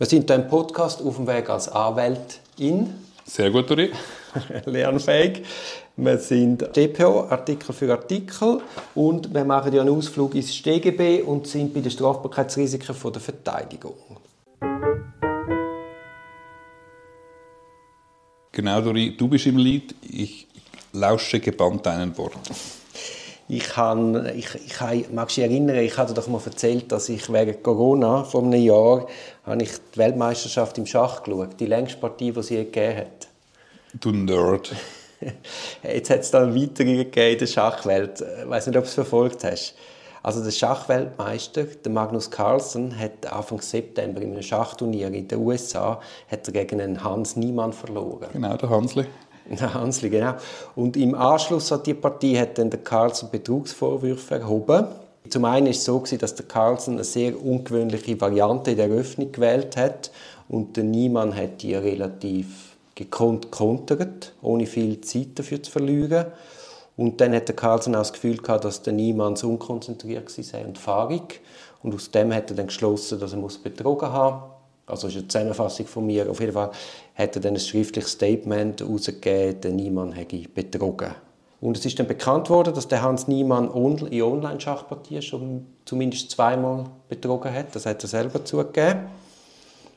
Wir sind hier im Podcast auf dem Weg als Anwältin. Sehr gut, Uri. Lernfähig. Wir sind DPO, Artikel für Artikel. Und wir machen ja einen Ausflug ins StGB und sind bei den Strafbarkeitsrisiken der Verteidigung. Genau, Dori, du bist im Lied. Ich lausche gebannt deinen Worten. Ich, habe, ich, ich magst du dich erinnern, ich hatte doch mal erzählt, dass ich während Corona vor einem Jahr habe ich die Weltmeisterschaft im Schach geschaut, die längste Partie, die sie je gegeben hat. Du Nerd. Jetzt hat es dann weitere gegeben in der Schachwelt. Ich weiß nicht, ob du es verfolgt hast. Also der Schachweltmeister, der Magnus Carlsen, hat Anfang September in einem Schachturnier in den USA hat er gegen einen Hans Niemann verloren. Genau, der Hansli. Der Hansli, genau. Und im Anschluss an die Partie hat dann der Carlsen Betrugsvorwürfe erhoben. Zum einen ist es so, dass der Carlsen eine sehr ungewöhnliche Variante in der Eröffnung gewählt hat und der Niemann hat die relativ gekonnt kontert, ohne viel Zeit dafür zu verlieren. Und dann hat der Carlsen auch das Gefühl gehabt, dass der Niemann so unkonzentriert war und fahrig. Und aus dem hat er dann geschlossen, dass er muss betrogen haben also das ist eine Zusammenfassung von mir. Auf jeden Fall hat er dann ein schriftliches Statement herausgegeben, der Niemann hätte betrogen. Und es ist dann bekannt worden, dass der Hans Niemann in Online-Schachpartien schon zumindest zweimal betrogen hat. Das hat er selber zugegeben.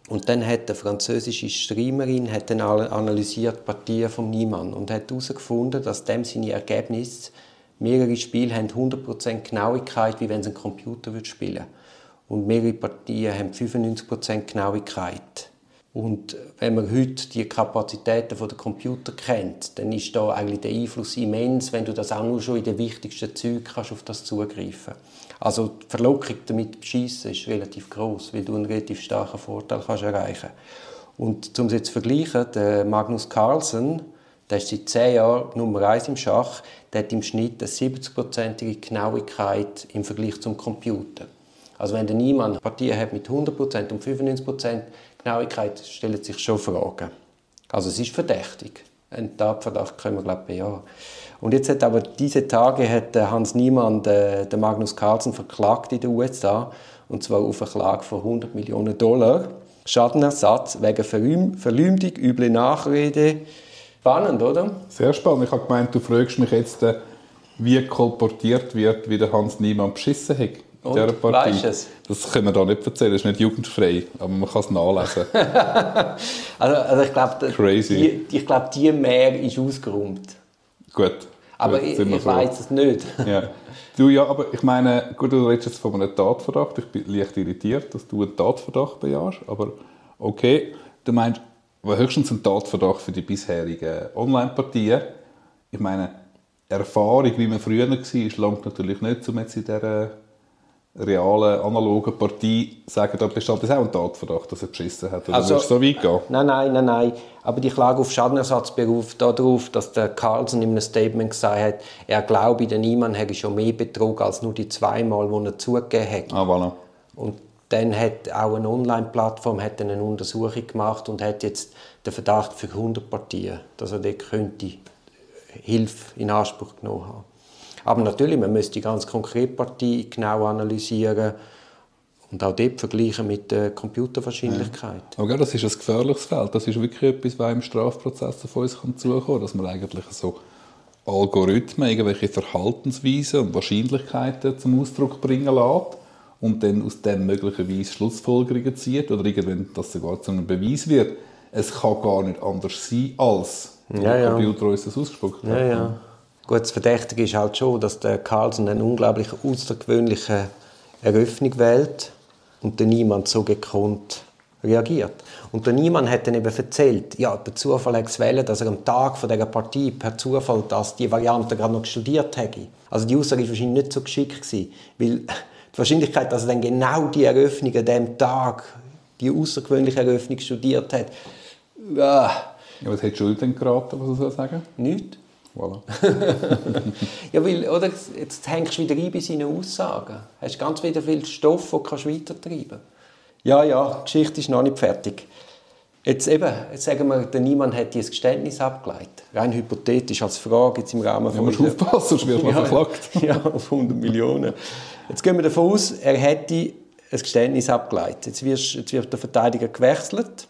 Und dann hat eine französische Streamerin hat dann analysiert die Partien von Niemann und hat herausgefunden, dass dem seine Ergebnisse mehrere Spiele haben 100% Genauigkeit, wie wenn sie ein Computer spielen würde. Und mehrere Partien haben 95% Genauigkeit. Und wenn man heute die Kapazitäten der Computer kennt, dann ist da eigentlich der Einfluss immens, wenn du das auch nur schon in den wichtigsten Zügen kannst auf das zugreifen. Also die Verlockung damit zu schießen ist relativ groß, weil du einen relativ starken Vorteil kannst erreichen. Und um es jetzt zu vergleichen, der Magnus Carlsen, der ist seit zehn Jahren Nummer eins im Schach, der hat im Schnitt eine 70-prozentige Genauigkeit im Vergleich zum Computer. Also wenn der Niemann Partien hat mit 100% und 95% Genauigkeit, stellen sich schon Fragen. Also es ist verdächtig. Ein Tatverdacht können wir glaube ich bejahen. Und jetzt hat aber diese Tage hat Hans Niemann den Magnus Carlsen verklagt in den USA und zwar auf eine Klage von 100 Millionen Dollar. Schadenersatz wegen Verleumdung, üble Nachrede. Spannend, oder? Sehr spannend. Ich habe gemeint, du fragst mich jetzt, äh, wie kolportiert wird, wie der Hans Niemann beschissen hat. Und, dieser Partie. Weißt es? Das können wir da nicht erzählen, das ist nicht jugendfrei, aber man kann es nachlesen. also, also ich glaube, die, ich glaub, die Mehr ist ausgeräumt. Gut. Aber gut, ich, ich weiß es nicht. ja. Du, ja, aber ich meine, gut, du redest jetzt von einem Tatverdacht. Ich bin leicht irritiert, dass du einen Tatverdacht bejahst, aber okay. Du meinst, höchstens ein Tatverdacht für die bisherigen Online-Partien. Ich meine, Erfahrung, wie man früher war, langt natürlich nicht, um jetzt in dieser realen, analogen Partie sagen, da besteht das auch ein Tatverdacht, dass er beschissen hat? Oder also, so weit gehen? Nein, nein, nein, nein. Aber die Klage auf Schadenersatz beruft darauf, dass der Carlsen in einem Statement gesagt hat, er glaube, der Niemann hätte schon mehr betrogen als nur die zweimal, die er zugegeben hat. Ah, voilà. Und dann hat auch eine Online-Plattform eine Untersuchung gemacht und hat jetzt den Verdacht für 100 Partien, dass er dort könnte Hilfe in Anspruch genommen haben. Aber natürlich, man müsste die ganz konkrete Partie genau analysieren und auch dort vergleichen mit der Computerwahrscheinlichkeit. Ja. Aber das ist ein gefährliches Feld. Das ist wirklich etwas, was im Strafprozess auf uns zukommen kann, dass man eigentlich so Algorithmen, irgendwelche Verhaltensweisen und Wahrscheinlichkeiten zum Ausdruck bringen lässt und dann aus dem möglicherweise Schlussfolgerungen zieht oder irgendwann das sogar zu einem Beweis wird. Es kann gar nicht anders sein, als der ja, Computer uns das ausgespuckt hat. Ja, ja. Gut, das Verdächtige ist halt schon, dass der Carlsen eine unglaublich außergewöhnliche Eröffnung wählt und der Niemand so gekonnt reagiert. Und der Niemand hat dann eben erzählt, ja, der Zufall hat gewählt, dass er am Tag von dieser Partie per Zufall dass die Variante gerade noch studiert hätte. Also die Aussage war wahrscheinlich nicht so geschickt gewesen, weil die Wahrscheinlichkeit, dass er dann genau die Eröffnung an diesem Tag, die außergewöhnliche Eröffnung studiert hat, ja. ja was hat Schuld denn geraten, was er so sagen? Nichts. Voilà. ja, weil, oder, jetzt hängst du wieder ein bei seinen Aussagen. Du hast ganz wieder viel Stoff, den du weitertreiben kannst. Ja, ja, die Geschichte ist noch nicht fertig. Jetzt eben, jetzt sagen wir, der Niemand hat dieses Geständnis abgeleitet. Rein hypothetisch als Frage jetzt im Rahmen von... Ja, musst aufpassen, sonst wird man ja, verklagt. ja, auf 100 Millionen. Jetzt gehen wir davon aus, er hätte ein Geständnis abgeleitet. Jetzt, wirst, jetzt wird der Verteidiger gewechselt.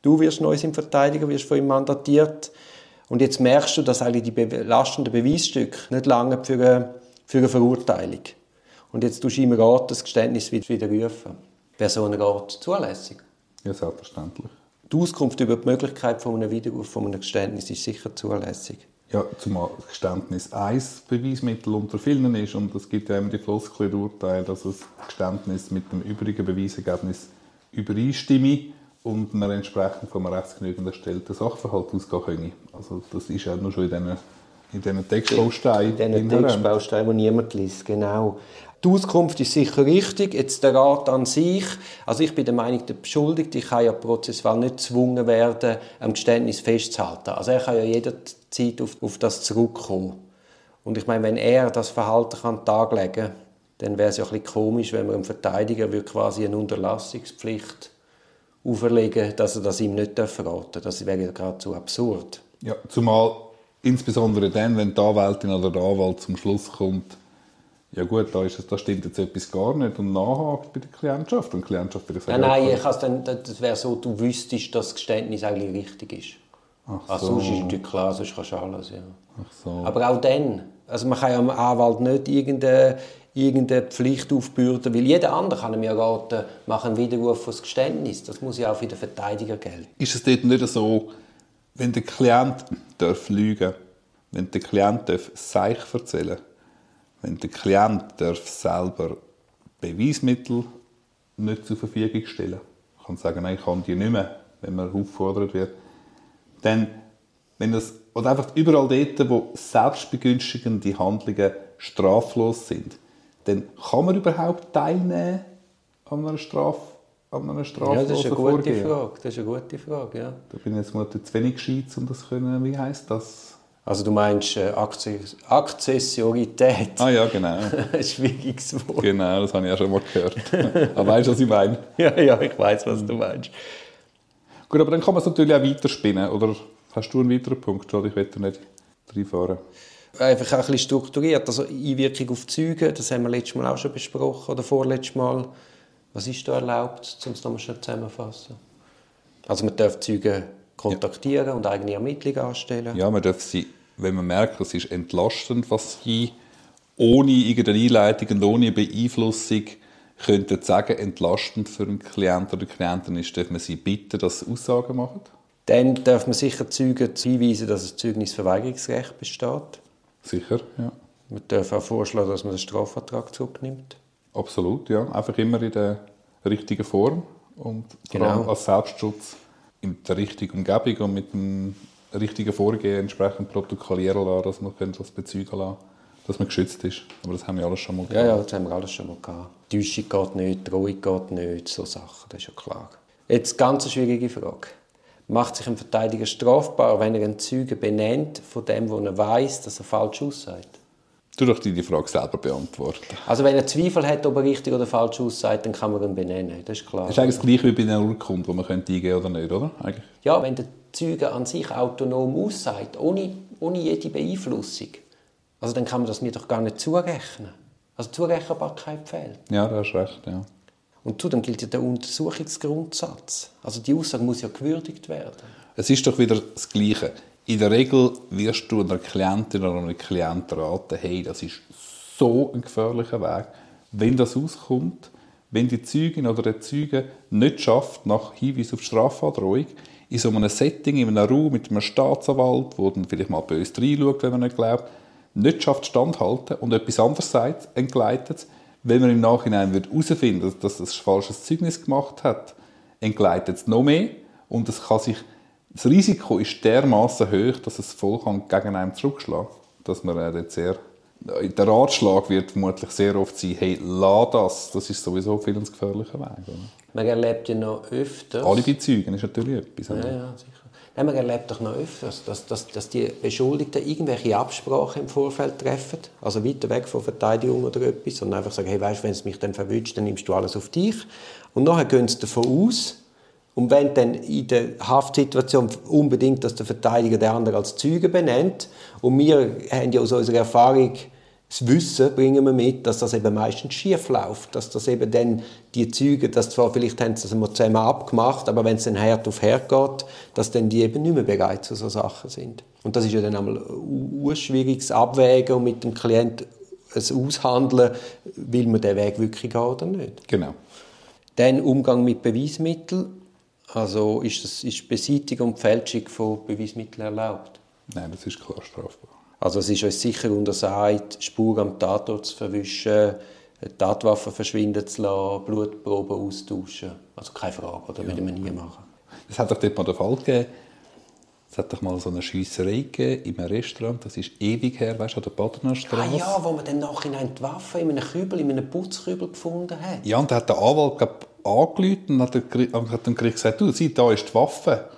Du wirst neu sein Verteidiger, wirst von ihm mandatiert. Und jetzt merkst du, dass eigentlich die belastenden Beweisstücke nicht lange für eine, für eine Verurteilung. Und jetzt tust du ihm raten, das Geständnis widerrufen. Wäre so ein Rat zulässig? Ja, selbstverständlich. Die Auskunft über die Möglichkeit von einem Widerruf von einem Geständnis ist sicher zulässig. Ja, zumal das Geständnis ein Beweismittel unter vielen ist und es gibt ja immer die Floskel Urteil, dass das Geständnis mit dem übrigen Beweisergebnis übereinstimme und man entsprechend vom rechtsgenügend erstellten Sachverhalt ausgehen könne. Also das ist ja nur schon in diesen, in diesen Textbausteinen. In diesen Textbausteinen, die niemand liest, genau. Die Auskunft ist sicher richtig. Jetzt der Rat an sich. Also ich bin der Meinung, der Beschuldigte kann ja prozessual nicht gezwungen werden, am Geständnis festzuhalten. Also er kann ja jederzeit auf, auf das zurückkommen. Und ich meine, wenn er das Verhalten kann taglegen kann, dann wäre es ja ein bisschen komisch, wenn man einem Verteidiger quasi eine Unterlassungspflicht auferlegen dass er das ihm nicht raten darf. Das wäre ja geradezu absurd. Ja, zumal insbesondere dann, wenn die Anwältin oder der Anwalt zum Schluss kommt, ja gut, da, ist es, da stimmt jetzt etwas gar nicht und nachhakt bei der Klientschaft. Und die Klientschaft würde sagen, nein, nein, ich dann, das wäre so, du wüsstest, dass das Geständnis eigentlich richtig ist. Ach so. Also sonst ist natürlich klar, sonst kannst du alles, ja. Ach so. Aber auch dann, also man kann ja dem Anwalt nicht irgendeine, irgendeine Pflicht aufbürden, weil jeder andere kann ja raten, mach einen Widerruf das Geständnis. Das muss ja auch für den Verteidiger gelten. Ist es dort nicht so, wenn der Klient darf lügen wenn der Klient darf Seich erzählen wenn der Klient darf selber Beweismittel nicht zur Verfügung stellen kann sagen, nein, ich kann die nicht mehr, wenn man auffordert wird, dann, wenn das, oder einfach überall dort, wo selbstbegünstigende Handlungen straflos sind, dann kann man überhaupt teilnehmen an einer Straf an einer straflosen ja, das ist eine gute Vorgehen. Frage. Das ist eine gute Frage, ja. Da bin ich jetzt mal zu wenig gescheit, um das können, wie heißt das? Also du meinst äh, Akzessorität. Ah ja, genau. Ein schwieriges Wort. Genau, das habe ich ja schon mal gehört. aber weißt du, was ich meine? ja, ja, ich weiß, was du meinst. Gut, aber dann kann man es natürlich auch weiterspinnen. Oder hast du einen weiteren Punkt? Oder ich will da nicht reinfahren. Einfach auch ein bisschen strukturiert. Also Einwirkung auf Züge, das haben wir letztes Mal auch schon besprochen. Oder vorletztes Mal. Was ist da erlaubt, um es nochmal schnell zusammenzufassen? Also man darf Züge kontaktieren ja. und eigene Ermittlungen anstellen. Ja, man darf sie, wenn man merkt, es ist entlastend, was sie ohne irgendeine Einleitung und ohne Beeinflussung könnten sagen, entlastend für einen Klienten oder Klientin ist, darf man sie bitten, dass sie Aussagen machen? Dann darf man sicher Zeugen hinweisen, dass ein Zeugnisverweigerungsrecht besteht. Sicher, ja. Man darf auch vorschlagen, dass man den Strafvertrag zurücknimmt. Absolut, ja. Einfach immer in der richtigen Form und vor allem genau. als Selbstschutz in der richtigen Umgebung und mit dem richtigen Vorgehen entsprechend protokollieren lassen, dass man das bezeugen lassen dass man geschützt ist. Aber das haben wir alles schon mal gehabt. Ja, ja, das haben wir alles schon mal gehabt. Täuschung geht nicht, Drohung geht nicht, so Sachen, das ist ja klar. Jetzt ganz eine schwierige Frage. Macht sich ein Verteidiger strafbar, wenn er einen Zeugen benennt von dem, wo er weiß, dass er falsch aussagt? Du doch die Frage selber beantworten. Also wenn er Zweifel hat, ob er richtig oder falsch aussagt, dann kann man ihn benennen, das ist klar. Das ist eigentlich das Gleiche wie bei einer Urkunde, die man könnte eingeben oder nicht, oder? Eigentlich. Ja, wenn der Zeuge an sich autonom aussagt, ohne, ohne jede Beeinflussung, also dann kann man das mir doch gar nicht zurechnen. Also Zurechenbarkeit fehlt. Ja, da hast recht, ja. Und zudem gilt ja der Untersuchungsgrundsatz. Also die Aussage muss ja gewürdigt werden. Es ist doch wieder das Gleiche in der Regel wirst du einer Klientin oder einem Klienten raten, hey, das ist so ein gefährlicher Weg. Wenn das auskommt, wenn die Zeugin oder der Zeuge nicht schafft, nach Hinweis auf Strafandrohung, in so einem Setting, in einem Raum mit einem Staatsanwalt, der dann vielleicht mal böse reinschaut, wenn man nicht glaubt, nicht schafft, standhalten und etwas anderes sagt, entgleitet wenn man im Nachhinein herausfinden wird, dass das ein falsches Zeugnis gemacht hat, entgleitet es noch mehr und es kann sich das Risiko ist dermaßen hoch, dass es voll gegen einen zurückschlagen kann. Dass man äh, sehr der Ratschlag wird vermutlich sehr oft sein, hey, lass das, das ist sowieso viel ein gefährlicher Weg. Oder? Man erlebt ja noch öfters... Alibi-Zeugen ist natürlich etwas. Ja, ja, sicher. Nein, man erlebt doch noch öfters, dass, dass, dass die Beschuldigten irgendwelche Absprachen im Vorfeld treffen, also weiter weg von Verteidigung oder etwas, und einfach sagen, hey, weißt, wenn es mich dann verwünscht, dann nimmst du alles auf dich. Und nachher gehen sie davon aus, und wenn dann in der Haftsituation unbedingt, dass der Verteidiger der andere als Zeuge benennt, und wir haben ja aus unserer Erfahrung das Wissen bringen wir mit, dass das eben meistens schief läuft, dass das eben dann die Züge, dass zwar vielleicht haben sie es mal zusammen abgemacht, aber wenn es dann Herd auf Herd geht, dass dann die eben nicht mehr bereit zu so Sachen sind. Und das ist ja dann einmal ein schwieriges Abwägen und mit dem Klient es aushandeln, will man den Weg wirklich gehen oder nicht. Genau. Dann Umgang mit Beweismitteln. Also ist, das, ist Beseitigung und Fälschung von Beweismitteln erlaubt? Nein, das ist klar strafbar. Also es ist uns sicher untersagt, Spuren am Tatort zu verwischen, Tatwaffe verschwinden zu lassen, Blutproben austauschen. Also keine Frage, oder ja. würde man nie machen. Es hat doch dort mal den Fall gegeben, es hat doch mal so eine Schiesserei gegeben in einem Restaurant, das ist ewig her, weißt du, an der Badenerstraße. Ah ja, wo man dann nachhinein die Waffe in einem Kübel, in einem Putzkübel gefunden hat. Ja, und da hat der Anwalt glaub, angerufen und hat dem Gericht gesagt, du, sieh, da ist die Waffe.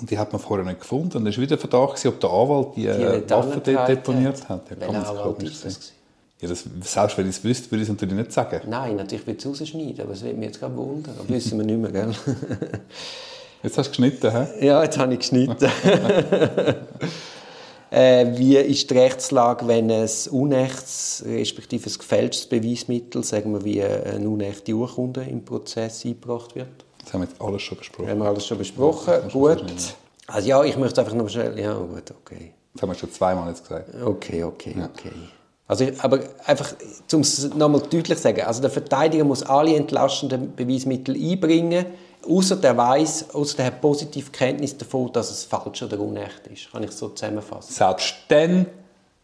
Und die hat man vorher nicht gefunden. Und es war wieder Verdacht, ob der Anwalt die, die äh, Waffe dort deponiert hat. Ja, kann sich komisch sehen. Ja, das, selbst wenn ich es wüsste, würde ich es natürlich nicht sagen. Nein, natürlich würde ich es rausschneiden, aber es würde mich jetzt gerade wundern. Das wissen wir nicht mehr, gell? Jetzt hast du geschnitten, hä? Ja, jetzt habe ich geschnitten. äh, wie ist die Rechtslage, wenn ein unechts, respektive ein gefälschtes Beweismittel, sagen wir wie eine unechte Urkunde im Prozess eingebracht wird? Das haben wir jetzt alles schon besprochen. Haben wir alles schon besprochen. Ja, gut. Also ja, ich möchte einfach noch schnell... Ja, gut, okay. Das haben wir schon zweimal jetzt gesagt. Okay, okay, ja. okay. Also, aber einfach, um es nochmal deutlich zu sagen, also der Verteidiger muss alle entlastenden Beweismittel einbringen, außer der weiß, außer der hat positive Kenntnis davon, dass es falsch oder unecht ist. Kann ich so zusammenfassen? Selbst dann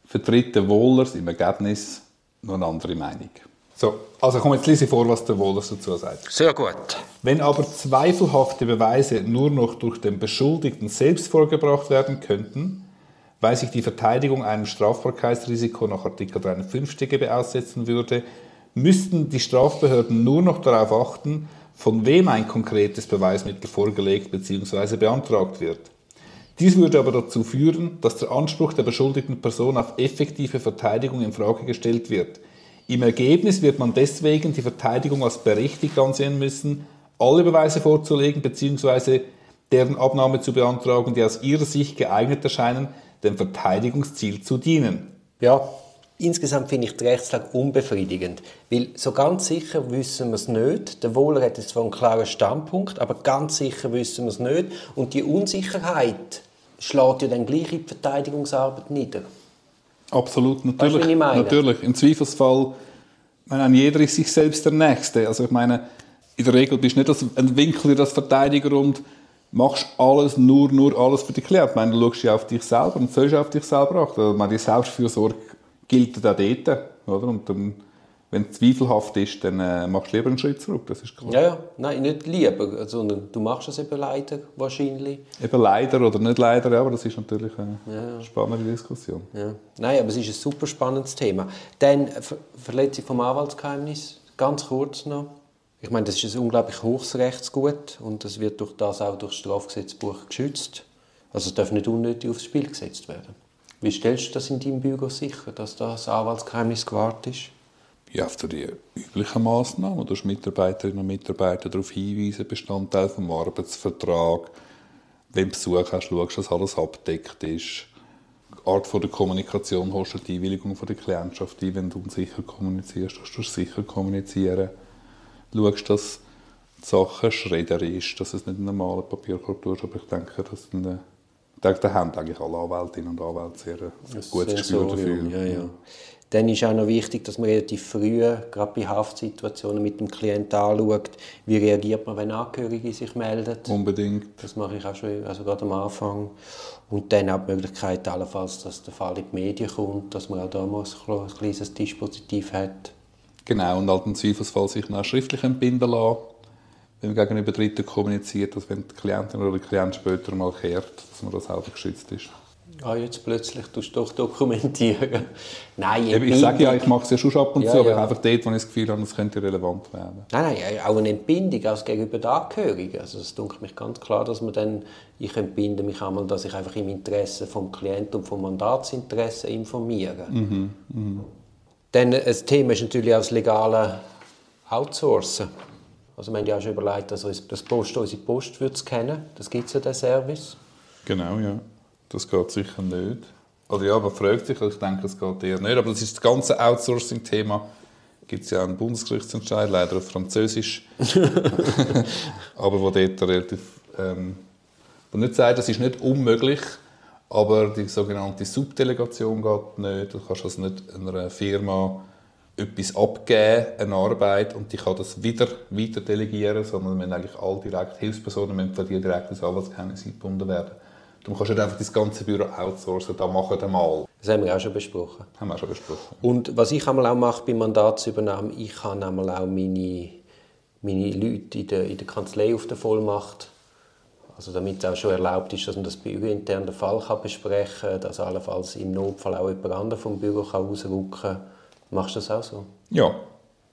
vertritt der Wohlers im Ergebnis noch eine andere Meinung. So, also komm, jetzt lese vor, was der Wohlers dazu sagt. Sehr gut. Wenn aber zweifelhafte Beweise nur noch durch den Beschuldigten selbst vorgebracht werden könnten, weil sich die Verteidigung einem Strafbarkeitsrisiko nach Artikel 53 StGB aussetzen würde, müssten die Strafbehörden nur noch darauf achten, von wem ein konkretes Beweismittel vorgelegt bzw. beantragt wird. Dies würde aber dazu führen, dass der Anspruch der beschuldigten Person auf effektive Verteidigung in Frage gestellt wird. Im Ergebnis wird man deswegen die Verteidigung als berechtigt ansehen müssen, alle Beweise vorzulegen bzw. deren Abnahme zu beantragen, die aus ihrer Sicht geeignet erscheinen, dem Verteidigungsziel zu dienen. Ja, Insgesamt finde ich die Rechtslage unbefriedigend, weil so ganz sicher wissen wir es nicht. Der Wohler hat zwar einen klaren Standpunkt, aber ganz sicher wissen wir es nicht. Und die Unsicherheit schlägt ja dann gleich in die Verteidigungsarbeit nieder. Absolut, natürlich. Weißt? Natürlich. Im Zweifelsfall, meine, jeder ist sich selbst der Nächste. Also ich meine, in der Regel bist du nicht ein Winkel als Verteidiger und machst alles, nur, nur alles für dich Klienten. Ich meine, du schaust ja auf dich selber und sollst auf dich selber achten. Also, meine, die Selbstfürsorge gilt auch dort. Oder? Und dann, wenn es zweifelhaft ist, dann äh, machst du lieber einen Schritt zurück, das ist klar. Ja, ja. Nein, nicht lieber, sondern du machst es eben leider wahrscheinlich. Eben leider oder nicht leider, aber das ist natürlich eine ja, ja. spannende Diskussion. Ja. Nein, aber es ist ein super spannendes Thema. Dann Ver Verletzung vom Anwaltsgeheimnis, ganz kurz noch. Ich meine, das ist ein unglaublich hohes Rechtsgut und das wird durch das auch durch das Strafgesetzbuch geschützt. Also es darf nicht unnötig aufs Spiel gesetzt werden. Wie stellst du das in deinem Büro sicher, dass das Anwaltsgeheimnis gewahrt ist? Ja, auf die üblichen Massnahmen. Du Mitarbeiterinnen und Mitarbeiter darauf hinweisen, Bestandteil des Arbeitsvertrags. Wenn du Besuch hast, schaust, dass alles abdeckt ist. Die Art der Kommunikation holst du die Einwilligung von der Klientschaft ein, wenn du unsicher kommunizierst, dass du sicher kommunizieren. Schaust, dass die Sache schredderisch, dass es nicht einen normalen Papierkorb tust, aber ich denke, dass eine da, haben eigentlich alle Anwältinnen und Anwälte sehr ein gutes Gespür dafür. Ja, ja. Dann ist auch noch wichtig, dass man relativ früh, gerade bei Haftsituationen, mit dem Klienten anschaut, wie reagiert man, wenn Angehörige sich melden. Unbedingt. Das mache ich auch schon, also gerade am Anfang. Und dann auch die Möglichkeit, allenfalls, dass der Fall in die Medien kommt, dass man auch da mal ein kleines Dispositiv hat. Genau, und halt im Zweifelsfall sich noch schriftlich entbinden lassen wenn man gegenüber Dritten kommuniziert, dass wenn die Klientin oder der Klient später mal kehrt, dass man das selber geschützt ist. Ah, jetzt plötzlich tust du doch dokumentieren. Nein, ich sage ja, ich mache es ja schon ab und ja, zu, aber ja. einfach dort, wo ich das Gefühl habe, das könnte relevant werden. Nein, nein, auch eine Entbindung als gegenüber den Angehörigen. Also es dunkelt mich ganz klar, dass man dann, ich entbinde mich einmal, dass ich einfach im Interesse vom Klienten und vom Mandatsinteresse informiere. Mhm, mh. Dann ein Thema ist natürlich auch das legale Outsourcen. Also wir haben ja auch schon überlegt, dass das Post unsere Post würde kennen. Das gibt es ja, den Service. Genau, ja. Das geht sicher nicht. Oder ja, man fragt sich, ich denke, es geht eher nicht. Aber das ist das ganze Outsourcing-Thema. Gibt es ja einen Bundesgerichtsentscheid, leider auf Französisch. aber wo dort relativ. Ähm, wo nicht sagt, das ist nicht unmöglich, aber die sogenannte Subdelegation geht nicht. Du kannst also nicht einer Firma etwas abgeben, eine Arbeit, und die kann das wieder weiter delegieren, sondern wenn eigentlich alle direkt Hilfspersonen müssen von dir direkt ins Anwaltsgeheimnis eingebunden werden. Du kannst nicht einfach das ganze Büro outsourcen, da machen wir mal. Das haben wir auch schon besprochen. Haben wir auch schon besprochen. Und was ich einmal auch mache bei Mandatsübernahme, ich habe einmal auch meine, meine Leute in der, in der Kanzlei auf der Vollmacht also damit es auch schon erlaubt ist, dass man das bürointern den Fall kann besprechen kann, dass allenfalls im Notfall auch jemand anderes vom Büro kann rausrücken kann. Machst du das auch so? Ja,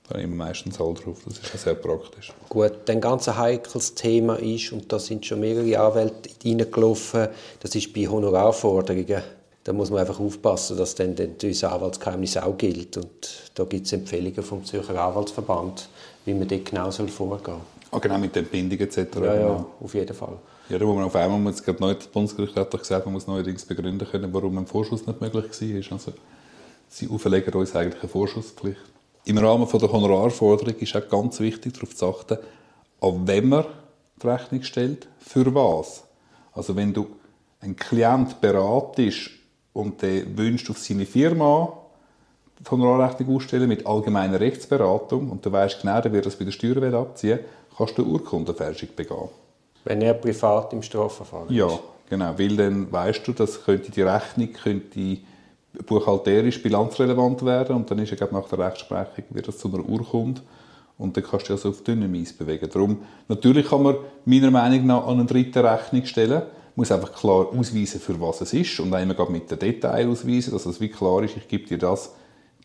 da habe ich meistens all drauf. Das ist ja sehr praktisch. Gut, ein ganz heikles Thema ist, und da sind schon mehrere Anwälte reingelaufen, das ist bei Honorarforderungen. Da muss man einfach aufpassen, dass dann das Anwaltsgeheimnis auch gilt. Und da gibt es Empfehlungen vom Zürcher Anwaltsverband, wie man dort genau vorgehen soll. Ah, genau, mit der Entbindung etc. Ja, ja, genau. auf jeden Fall. Ja, wo man auf einmal, muss, gerade neu, das Bundesgericht hat doch gesagt, man muss neuerdings begründen können, warum ein Vorschuss nicht möglich war. Also, sie auferlegen uns eigentlich eine Vorschusspflicht. Im Rahmen der Honorarforderung ist auch ganz wichtig, darauf zu achten, an wem man die Rechnung stellt, für was. Also wenn du einen Klient beratest und der wünscht auf seine Firma die Honorarrechnung ausstellen mit allgemeiner Rechtsberatung und du weißt genau, der wird das bei der Steuer abziehen, kannst du Urkundenfälschung begehen. Wenn er privat im Strafverfahren ist? Ja, genau. Weil dann weißt du, dass könnte die Rechnung könnte buchhalterisch bilanzrelevant werden und dann ist ja nach der Rechtsprechung wird das zu einer Urkunde und dann kannst du also auf dünnem Eis bewegen. Darum, natürlich kann man meiner Meinung nach an einen dritten Rechnung stellen, muss einfach klar ausweisen, für was es ist und einmal mit den Detail ausweisen, dass es wie klar ist, ich gebe dir das,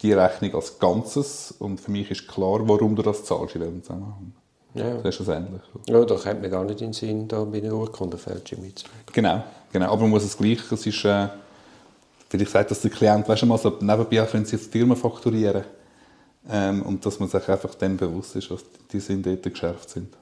die Rechnung als Ganzes und für mich ist klar, warum du das zahlst in diesem Zusammenhang. Ja. Das ist ähnlich. Ja, da kommt mir gar nicht in den Sinn, da bei einer Urkundenfälschung mitzumachen. Genau, genau. Aber man muss es gleich, es ist, äh, vielleicht sagt das der Klient, weißt du mal, so nebenbei können sie jetzt Firmen fakturieren. Ähm, und dass man sich einfach dann bewusst ist, dass die Sinn dort geschärft sind.